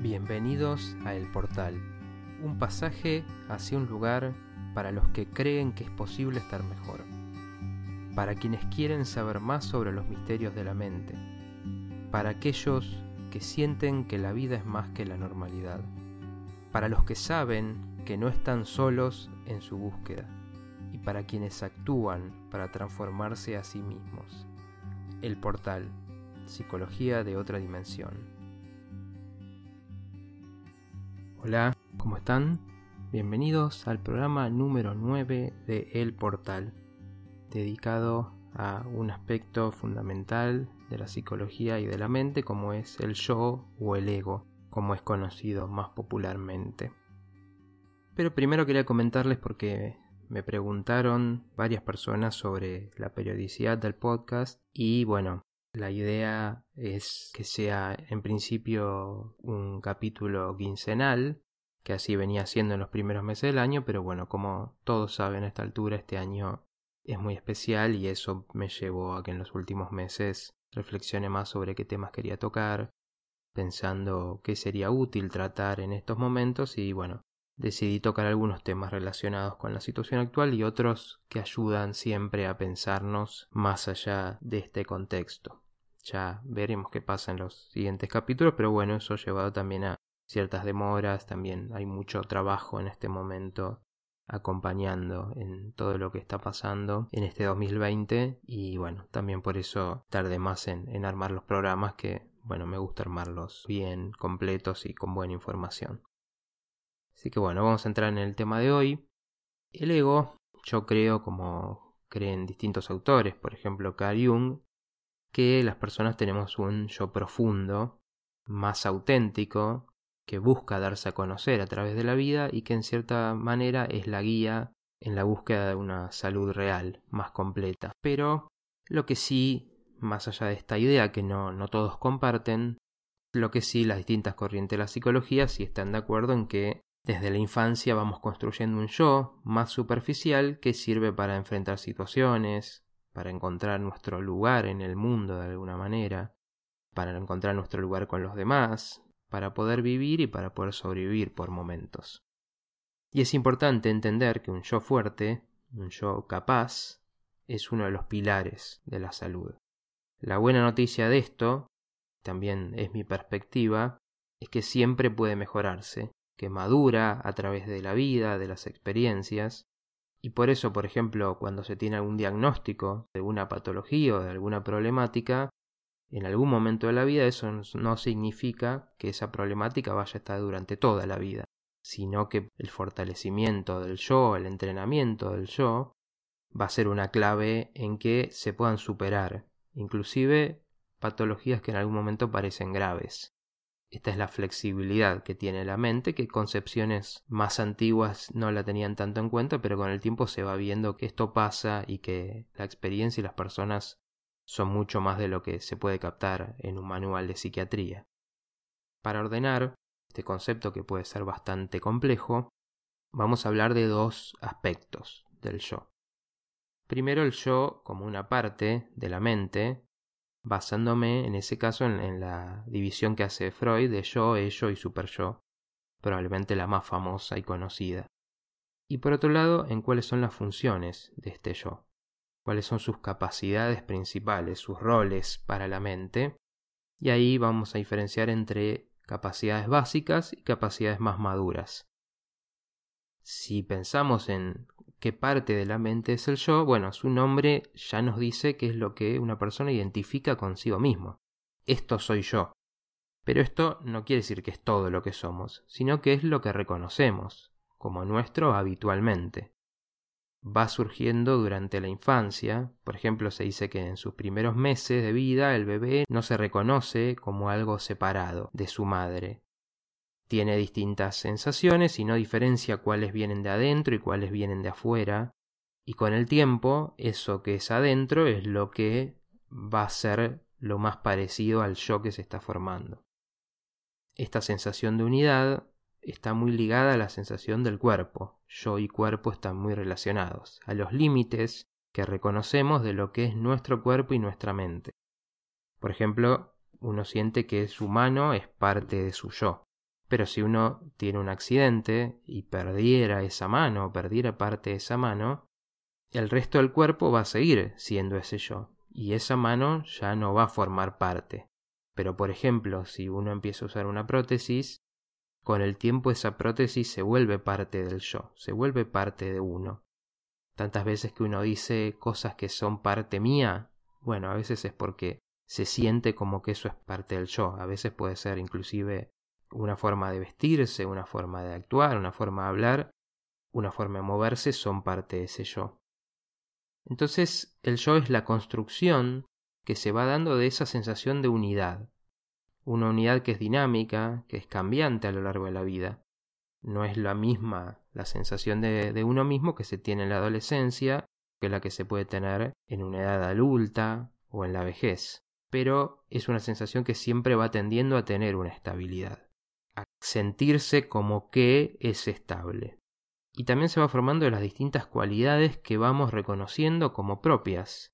Bienvenidos a El Portal, un pasaje hacia un lugar para los que creen que es posible estar mejor, para quienes quieren saber más sobre los misterios de la mente, para aquellos que sienten que la vida es más que la normalidad, para los que saben que no están solos en su búsqueda y para quienes actúan para transformarse a sí mismos. El Portal, Psicología de otra dimensión. Hola, ¿cómo están? Bienvenidos al programa número 9 de El Portal, dedicado a un aspecto fundamental de la psicología y de la mente como es el yo o el ego, como es conocido más popularmente. Pero primero quería comentarles porque me preguntaron varias personas sobre la periodicidad del podcast y bueno, la idea es que sea en principio un capítulo quincenal, que así venía siendo en los primeros meses del año, pero bueno, como todos saben a esta altura, este año es muy especial y eso me llevó a que en los últimos meses reflexione más sobre qué temas quería tocar, pensando qué sería útil tratar en estos momentos y bueno, decidí tocar algunos temas relacionados con la situación actual y otros que ayudan siempre a pensarnos más allá de este contexto. Ya veremos qué pasa en los siguientes capítulos, pero bueno, eso ha llevado también a ciertas demoras, también hay mucho trabajo en este momento acompañando en todo lo que está pasando en este 2020 y bueno, también por eso tardé más en, en armar los programas que bueno, me gusta armarlos bien completos y con buena información. Así que bueno, vamos a entrar en el tema de hoy. El ego, yo creo, como creen distintos autores, por ejemplo Carl Jung, que las personas tenemos un yo profundo, más auténtico, que busca darse a conocer a través de la vida y que en cierta manera es la guía en la búsqueda de una salud real, más completa. Pero lo que sí, más allá de esta idea que no, no todos comparten, lo que sí las distintas corrientes de la psicología sí están de acuerdo en que desde la infancia vamos construyendo un yo más superficial que sirve para enfrentar situaciones, para encontrar nuestro lugar en el mundo de alguna manera, para encontrar nuestro lugar con los demás, para poder vivir y para poder sobrevivir por momentos. Y es importante entender que un yo fuerte, un yo capaz, es uno de los pilares de la salud. La buena noticia de esto, también es mi perspectiva, es que siempre puede mejorarse que madura a través de la vida, de las experiencias, y por eso, por ejemplo, cuando se tiene algún diagnóstico de alguna patología o de alguna problemática, en algún momento de la vida eso no significa que esa problemática vaya a estar durante toda la vida, sino que el fortalecimiento del yo, el entrenamiento del yo, va a ser una clave en que se puedan superar, inclusive patologías que en algún momento parecen graves. Esta es la flexibilidad que tiene la mente, que concepciones más antiguas no la tenían tanto en cuenta, pero con el tiempo se va viendo que esto pasa y que la experiencia y las personas son mucho más de lo que se puede captar en un manual de psiquiatría. Para ordenar este concepto que puede ser bastante complejo, vamos a hablar de dos aspectos del yo. Primero el yo como una parte de la mente basándome en ese caso en, la división que hace Freud de yo, ello y superyo, probablemente la más famosa y conocida. Y por otro lado, en cuáles son las funciones de este yo, cuáles son sus capacidades principales, sus roles para la mente, y ahí vamos a diferenciar entre capacidades básicas y capacidades más maduras. Si pensamos en qué parte de la mente es el yo, bueno, su nombre ya nos dice qué es lo que una persona identifica consigo mismo. Esto soy yo. Pero esto no quiere decir que es todo lo que somos, sino que es lo que reconocemos como nuestro habitualmente. Va surgiendo durante la infancia, por ejemplo se dice que en sus primeros meses de vida el bebé no se reconoce como algo separado de su madre, tiene distintas sensaciones y no diferencia cuáles vienen de adentro y cuáles vienen de afuera. Y con el tiempo, eso que es adentro es lo que va a ser lo más parecido al yo que se está formando. Esta sensación de unidad está muy ligada a la sensación del cuerpo. Yo y cuerpo están muy relacionados, a los límites que reconocemos de lo que es nuestro cuerpo y nuestra mente. Por ejemplo, uno siente que su mano es parte de su yo Pero si uno tiene un accidente y perdiera esa mano perdiera parte de esa mano, el resto del cuerpo va a seguir siendo ese yo y esa mano ya no va a formar parte. Pero por ejemplo, si uno empieza a usar una prótesis, con el tiempo esa prótesis se vuelve parte del yo, se vuelve parte de uno. Tantas veces que uno dice cosas que son parte mía, bueno, a veces es porque se siente como que eso es parte del yo, a veces puede ser inclusive una forma de vestirse, una forma de actuar, una forma de hablar, una forma de moverse son parte de ese yo. Entonces el yo es la construcción que se va dando de esa sensación de unidad. Una unidad que es dinámica, que es cambiante a lo largo de la vida. No es la misma la sensación de, de uno mismo que se tiene en la adolescencia que la que se puede tener en una edad adulta o en la vejez. Pero es una sensación que siempre va tendiendo a tener una estabilidad sentirse como que es estable. Y también se va formando de las distintas cualidades que vamos reconociendo como propias.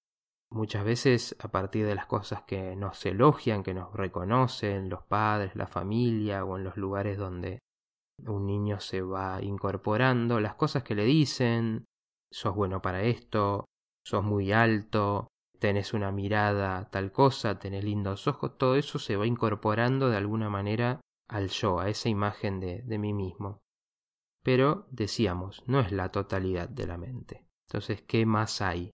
Muchas veces a partir de las cosas que nos elogian, que nos reconocen los padres, la familia o en los lugares donde un niño se va incorporando, las cosas que le dicen, sos bueno para esto, sos muy alto, tenés una mirada tal cosa, tenés lindos ojos, todo eso se va incorporando de alguna manera al yo, a esa imagen de, de mí mismo. Pero, decíamos, no es la totalidad de la mente. Entonces, ¿qué más hay?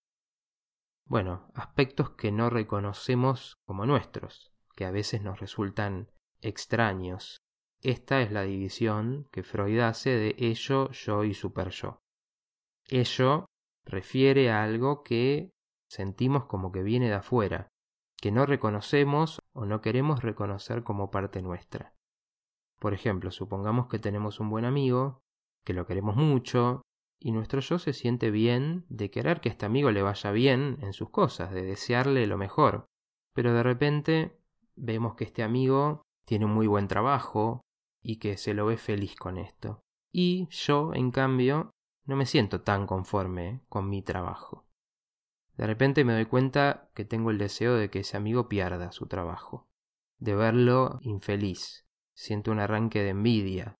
Bueno, aspectos que no reconocemos como nuestros, que a veces nos resultan extraños. Esta es la división que Freud hace de ello, yo y superyo. Ello refiere a algo que sentimos como que viene de afuera, que no reconocemos o no queremos reconocer como parte nuestra. Por ejemplo, supongamos que tenemos un buen amigo, que lo queremos mucho, y nuestro yo se siente bien de querer que este amigo le vaya bien en sus cosas, de desearle lo mejor. Pero de repente vemos que este amigo tiene un muy buen trabajo y que se lo ve feliz con esto. Y yo, en cambio, no me siento tan conforme con mi trabajo. De repente me doy cuenta que tengo el deseo de que ese amigo pierda su trabajo, de verlo infeliz, siento un arranque de envidia.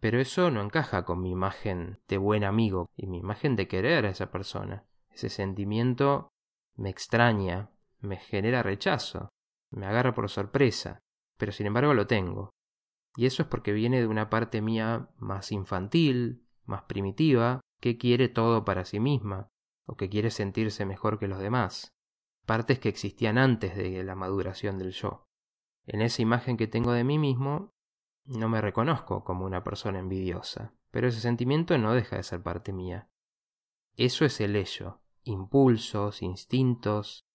Pero eso no encaja con mi imagen de buen amigo y mi imagen de querer a esa persona. Ese sentimiento me extraña, me genera rechazo, me agarra por sorpresa, pero sin embargo lo tengo. Y eso es porque viene de una parte mía más infantil, más primitiva, que quiere todo para sí misma, o que quiere sentirse mejor que los demás, partes que existían antes de la maduración del yo. En esa imagen que tengo de mí mismo, no me reconozco como una persona envidiosa, pero ese sentimiento no deja de ser parte mía. Eso es el ello, impulsos, instintos,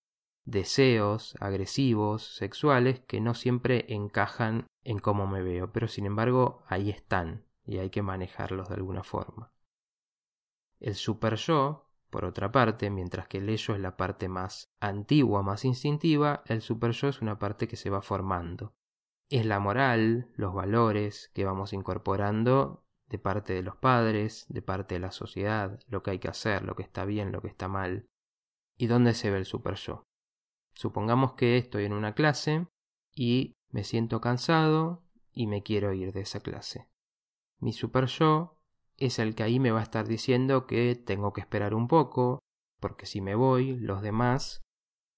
deseos agresivos, sexuales, que no siempre encajan en cómo me veo, pero sin embargo ahí están y hay que manejarlos de alguna forma. El super yo por otra parte, mientras que el ello es la parte más antigua, más instintiva, el super yo es una parte que se va formando. Es la moral, los valores que vamos incorporando de parte de los padres, de parte de la sociedad, lo que hay que hacer, lo que está bien, lo que está mal. ¿Y dónde se ve el super yo? Supongamos que estoy en una clase y me siento cansado y me quiero ir de esa clase. Mi super yo es el que ahí me va a estar diciendo que tengo que esperar un poco, porque si me voy, los demás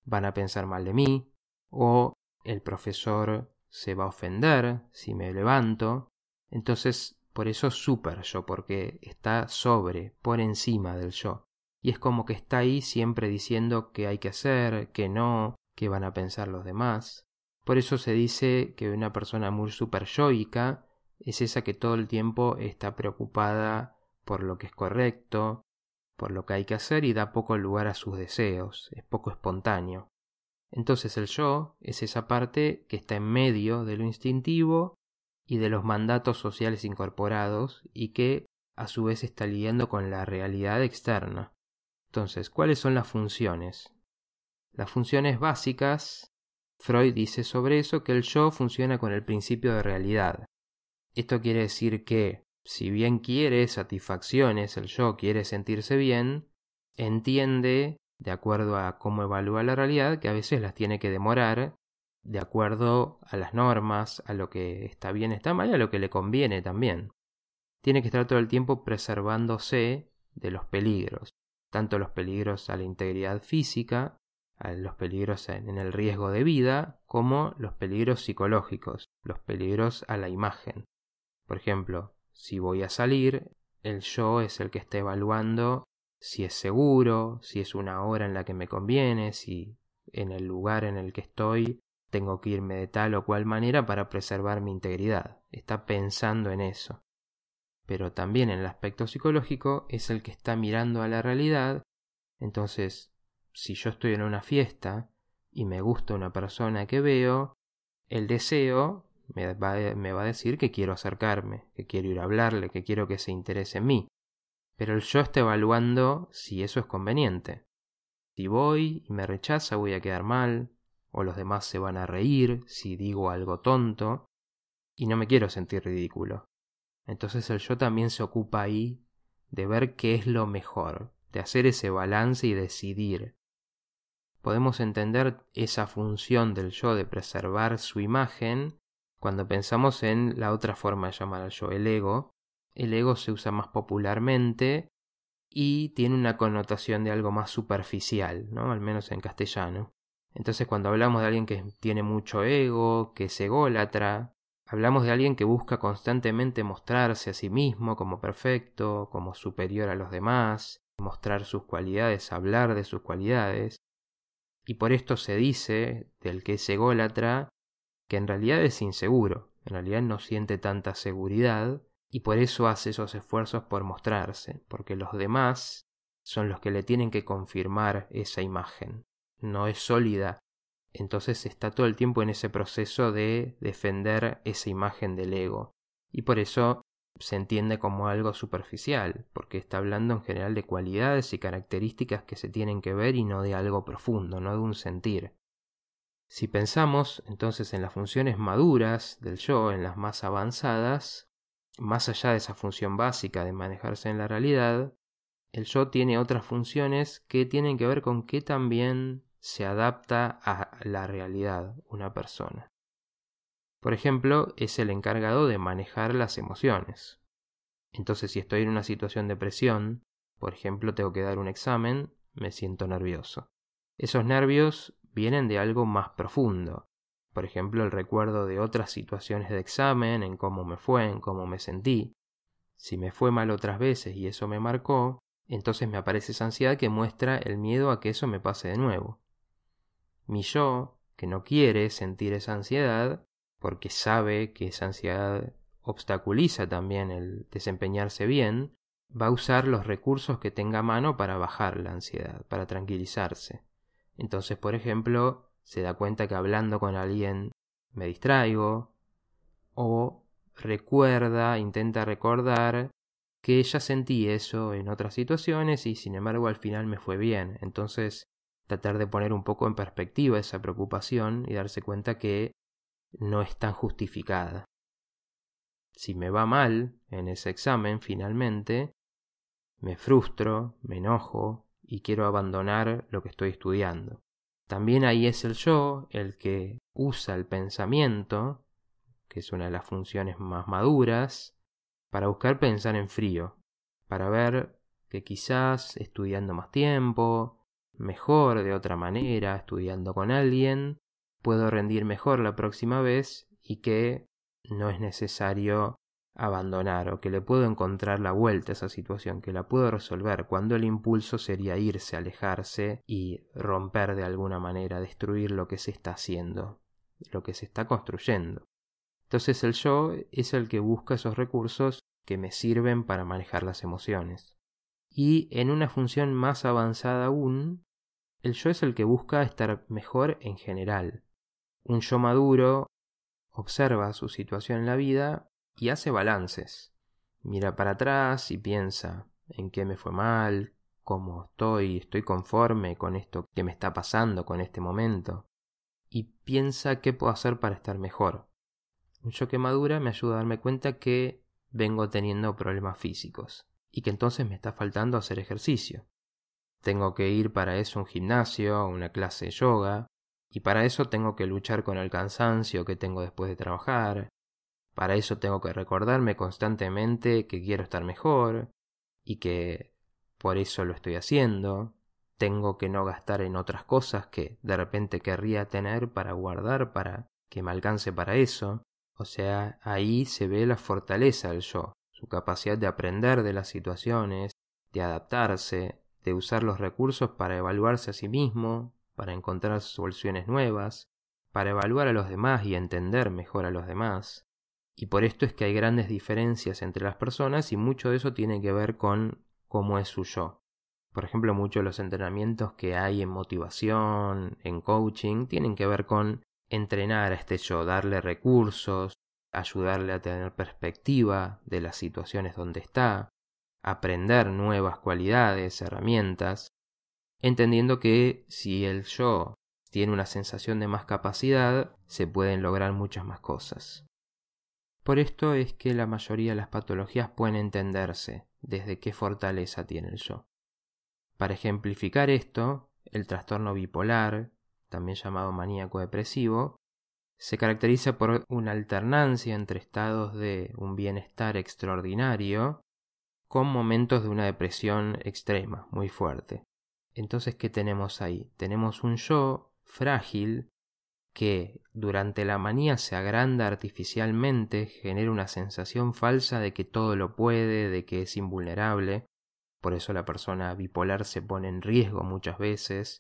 van a pensar mal de mí, o el profesor se va a ofender si me levanto. Entonces, por eso super yo, porque está sobre, por encima del yo. Y es como que está ahí siempre diciendo qué hay que hacer, qué no, qué van a pensar los demás. Por eso se dice que una persona muy super yoica es esa que todo el tiempo está preocupada por lo que es correcto, por lo que hay que hacer y da poco lugar a sus deseos, es poco espontáneo. Entonces el yo es esa parte que está en medio de lo instintivo y de los mandatos sociales incorporados y que a su vez está lidiando con la realidad externa. Entonces, ¿cuáles son las funciones? Las funciones básicas, Freud dice sobre eso que el yo funciona con el principio de realidad. Esto quiere decir que, si bien quiere satisfacciones, el yo quiere sentirse bien, entiende, de acuerdo a cómo evalúa la realidad, que a veces las tiene que demorar de acuerdo a las normas, a lo que está bien, está mal a lo que le conviene también. Tiene que estar todo el tiempo preservándose de los peligros, tanto los peligros a la integridad física, a los peligros en el riesgo de vida, como los peligros psicológicos, los peligros a la imagen. Por ejemplo, si voy a salir, el yo es el que está evaluando si es seguro, si es una hora en la que me conviene, si en el lugar en el que estoy tengo que irme de tal o cual manera para preservar mi integridad. Está pensando en eso. Pero también en el aspecto psicológico es el que está mirando a la realidad. Entonces, si yo estoy en una fiesta y me gusta una persona que veo, el deseo me va, me va a decir que quiero acercarme, que quiero ir a hablarle, que quiero que se interese en mí. Pero el yo está evaluando si eso es conveniente. Si voy y me rechaza voy a quedar mal, o los demás se van a reír si digo algo tonto, y no me quiero sentir ridículo. Entonces el yo también se ocupa ahí de ver qué es lo mejor, de hacer ese balance y decidir. Podemos entender esa función del yo de preservar su imagen cuando pensamos en la otra forma de llamar al yo, el ego. El ego se usa más popularmente y tiene una connotación de algo más superficial, ¿no? Al menos en castellano. Entonces cuando hablamos de alguien que tiene mucho ego, que es ególatra, hablamos de alguien que busca constantemente mostrarse a sí mismo como perfecto, como superior a los demás, mostrar sus cualidades, hablar de sus cualidades. Y por esto se dice del que es ególatra que en realidad es inseguro, en realidad no siente tanta seguridad y por eso hace esos esfuerzos por mostrarse, porque los demás son los que le tienen que confirmar esa imagen. No es sólida, entonces está todo el tiempo en ese proceso de defender esa imagen del ego. Y por eso se entiende como algo superficial, porque está hablando en general de cualidades y características que se tienen que ver y no de algo profundo, no de un sentir. Si pensamos entonces en las funciones maduras del yo, en las más avanzadas, más allá de esa función básica de manejarse en la realidad, el yo tiene otras funciones que tienen que ver con qué también se adapta a la realidad una persona. Por ejemplo, es el encargado de manejar las emociones. Entonces, si estoy en una situación de presión, por ejemplo, tengo que dar un examen, me siento nervioso. Esos nervios vienen de algo más profundo. Por ejemplo, el recuerdo de otras situaciones de examen, en cómo me fue, en cómo me sentí. Si me fue mal otras veces y eso me marcó, entonces me aparece esa ansiedad que muestra el miedo a que eso me pase de nuevo. Mi yo, que no quiere sentir esa ansiedad, porque sabe que esa ansiedad obstaculiza también el desempeñarse bien, va a usar los recursos que tenga a mano para bajar la ansiedad, para tranquilizarse. Entonces, por ejemplo, se da cuenta que hablando con alguien me distraigo o recuerda, intenta recordar que ya sentí eso en otras situaciones y sin embargo al final me fue bien. Entonces, tratar de poner un poco en perspectiva esa preocupación y darse cuenta que no es tan justificada. Si me va mal en ese examen finalmente, me frustro, me enojo, y quiero abandonar lo que estoy estudiando. También ahí es el yo el que usa el pensamiento, que es una de las funciones más maduras, para buscar pensar en frío, para ver que quizás estudiando más tiempo, mejor de otra manera, estudiando con alguien, puedo rendir mejor la próxima vez y que no es necesario abandonar o que le puedo encontrar la vuelta a esa situación, que la puedo resolver, cuando el impulso sería irse, alejarse y romper de alguna manera, destruir lo que se está haciendo, lo que se está construyendo. Entonces el yo es el que busca esos recursos que me sirven para manejar las emociones. Y en una función más avanzada aún, el yo es el que busca estar mejor en general. Un yo maduro observa su situación en la vida y hace balances. Mira para atrás y piensa en qué me fue mal, cómo estoy, estoy conforme con esto que me está pasando, con este momento. Y piensa qué puedo hacer para estar mejor. Un choque madura me ayuda a darme cuenta que vengo teniendo problemas físicos y que entonces me está faltando hacer ejercicio. Tengo que ir para eso a un gimnasio, una clase de yoga, Y para eso tengo que luchar con el cansancio que tengo después de trabajar. Para eso tengo que recordarme constantemente que quiero estar mejor y que por eso lo estoy haciendo. Tengo que no gastar en otras cosas que de repente querría tener para guardar para que me alcance para eso. O sea, ahí se ve la fortaleza del yo, su capacidad de aprender de las situaciones, de adaptarse, de usar los recursos para evaluarse a sí mismo, para encontrar soluciones nuevas, para evaluar a los demás y entender mejor a los demás. Y por esto es que hay grandes diferencias entre las personas y mucho de eso tiene que ver con cómo es su yo. Por ejemplo, muchos de los entrenamientos que hay en motivación, en coaching, tienen que ver con entrenar a este yo, darle recursos, ayudarle a tener perspectiva de las situaciones donde está, aprender nuevas cualidades, herramientas, entendiendo que si el yo tiene una sensación de más capacidad, se pueden lograr muchas más cosas. Por esto es que la mayoría de las patologías pueden entenderse desde qué fortaleza tiene el yo. Para ejemplificar esto, el trastorno bipolar, también llamado maníaco depresivo, se caracteriza por una alternancia entre estados de un bienestar extraordinario con momentos de una depresión extrema, muy fuerte. Entonces, ¿qué tenemos ahí? Tenemos un yo frágil que durante la manía se agranda artificialmente, genera una sensación falsa de que todo lo puede, de que es invulnerable. Por eso la persona bipolar se pone en riesgo muchas veces,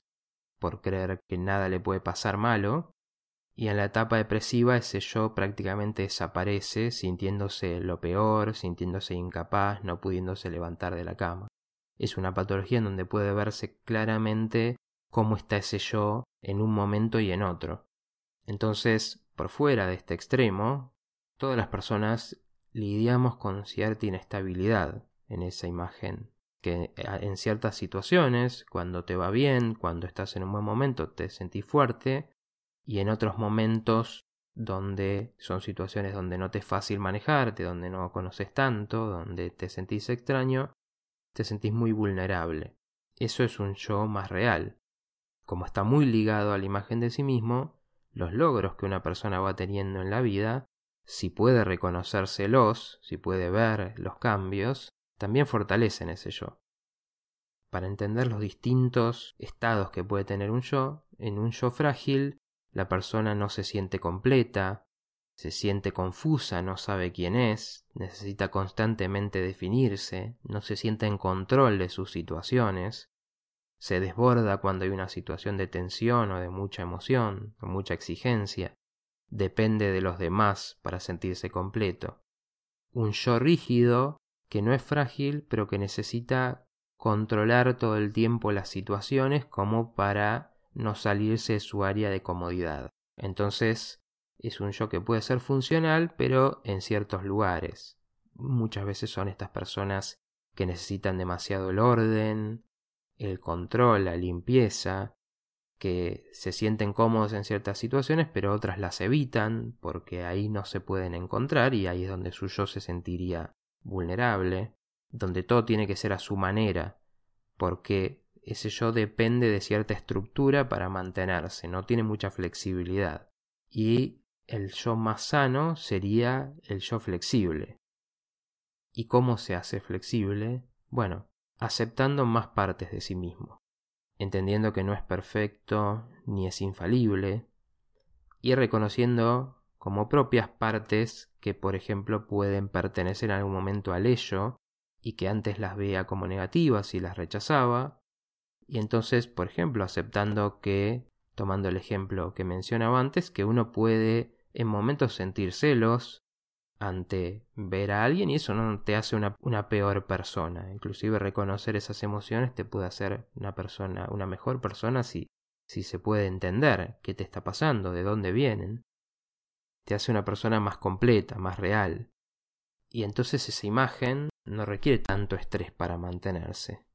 por creer que nada le puede pasar malo, y en la etapa depresiva ese yo prácticamente desaparece, sintiéndose lo peor, sintiéndose incapaz, no pudiéndose levantar de la cama. Es una patología en donde puede verse claramente cómo está ese yo en un momento y en otro. Entonces, por fuera de este extremo, todas las personas lidiamos con cierta inestabilidad en esa imagen, que en ciertas situaciones, cuando te va bien, cuando estás en un buen momento, te sentís fuerte, y en otros momentos donde son situaciones donde no te es fácil manejarte, donde no conoces tanto, donde te sentís extraño, te sentís muy vulnerable. Eso es un yo más real. Como está muy ligado a la imagen de sí mismo, los logros que una persona va teniendo en la vida, si puede reconocérselos, si puede ver los cambios, también fortalecen ese yo. Para entender los distintos estados que puede tener un yo, en un yo frágil la persona no se siente completa, se siente confusa, no sabe quién es, necesita constantemente definirse, no se siente en control de sus situaciones, se desborda cuando hay una situación de tensión o de mucha emoción o mucha exigencia, depende de los demás para sentirse completo. Un yo rígido que no es frágil pero que necesita controlar todo el tiempo las situaciones como para no salirse de su área de comodidad. Entonces, es un yo que puede ser funcional, pero en ciertos lugares. Muchas veces son estas personas que necesitan demasiado el orden, el control, la limpieza, que se sienten cómodos en ciertas situaciones, pero otras las evitan porque ahí no se pueden encontrar y ahí es donde su yo se sentiría vulnerable, donde todo tiene que ser a su manera, porque ese yo depende de cierta estructura para mantenerse, no tiene mucha flexibilidad. Y el yo más sano sería el yo flexible. ¿Y cómo se hace flexible? Bueno, aceptando más partes de sí mismo, entendiendo que no es perfecto ni es infalible, y reconociendo como propias partes que, por ejemplo, pueden pertenecer en algún momento al ello y que antes las veía como negativas y las rechazaba, y entonces, por ejemplo, aceptando que, tomando el ejemplo que mencionaba antes, que uno puede en momentos sentir celos ante ver a alguien y eso no te hace una, una, peor persona. Inclusive reconocer esas emociones te puede hacer una persona, una mejor persona si, si se puede entender qué te está pasando, de dónde vienen. Te hace una persona más completa, más real. Y entonces esa imagen no requiere tanto estrés para mantenerse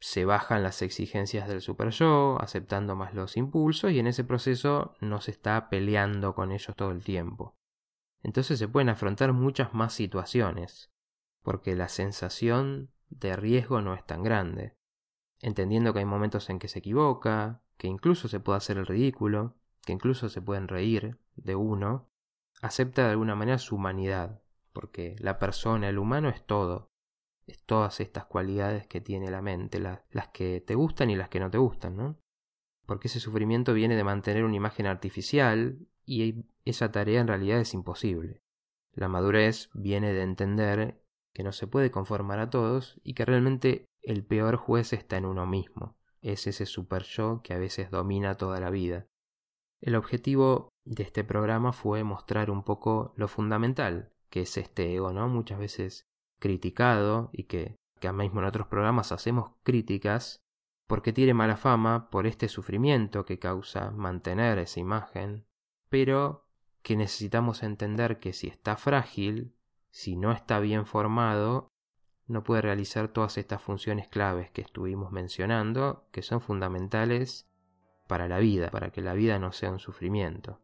se bajan las exigencias del super yo, aceptando más los impulsos y en ese proceso no se está peleando con ellos todo el tiempo. Entonces se pueden afrontar muchas más situaciones, porque la sensación de riesgo no es tan grande, entendiendo que hay momentos en que se equivoca, que incluso se puede hacer el ridículo, que incluso se pueden reír de uno, acepta de alguna manera su humanidad, porque la persona, el humano es todo, es todas estas cualidades que tiene la mente, las que te gustan y las que no te gustan, ¿no? Porque ese sufrimiento viene de mantener una imagen artificial y esa tarea en realidad es imposible. La madurez viene de entender que no se puede conformar a todos y que realmente el peor juez está en uno mismo. Es ese super yo que a veces domina toda la vida. El objetivo de este programa fue mostrar un poco lo fundamental que es este ego, ¿no? Muchas veces criticado y que, que mismo en otros programas hacemos críticas porque tiene mala fama por este sufrimiento que causa mantener esa imagen, pero que necesitamos entender que si está frágil, si no está bien formado, no puede realizar todas estas funciones claves que estuvimos mencionando, que son fundamentales para la vida, para que la vida no sea un sufrimiento.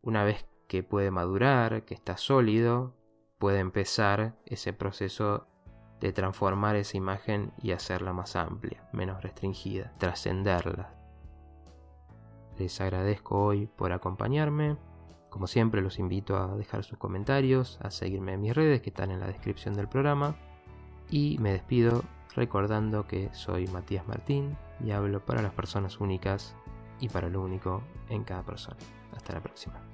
Una vez que puede madurar, que está sólido, puede empezar ese proceso de transformar esa imagen y hacerla más amplia, menos restringida, trascenderla. Les agradezco hoy por acompañarme. Como siempre los invito a dejar sus comentarios, a seguirme en mis redes que están en la descripción del programa. Y me despido recordando que soy Matías Martín y hablo para las personas únicas y para lo único en cada persona. Hasta la próxima.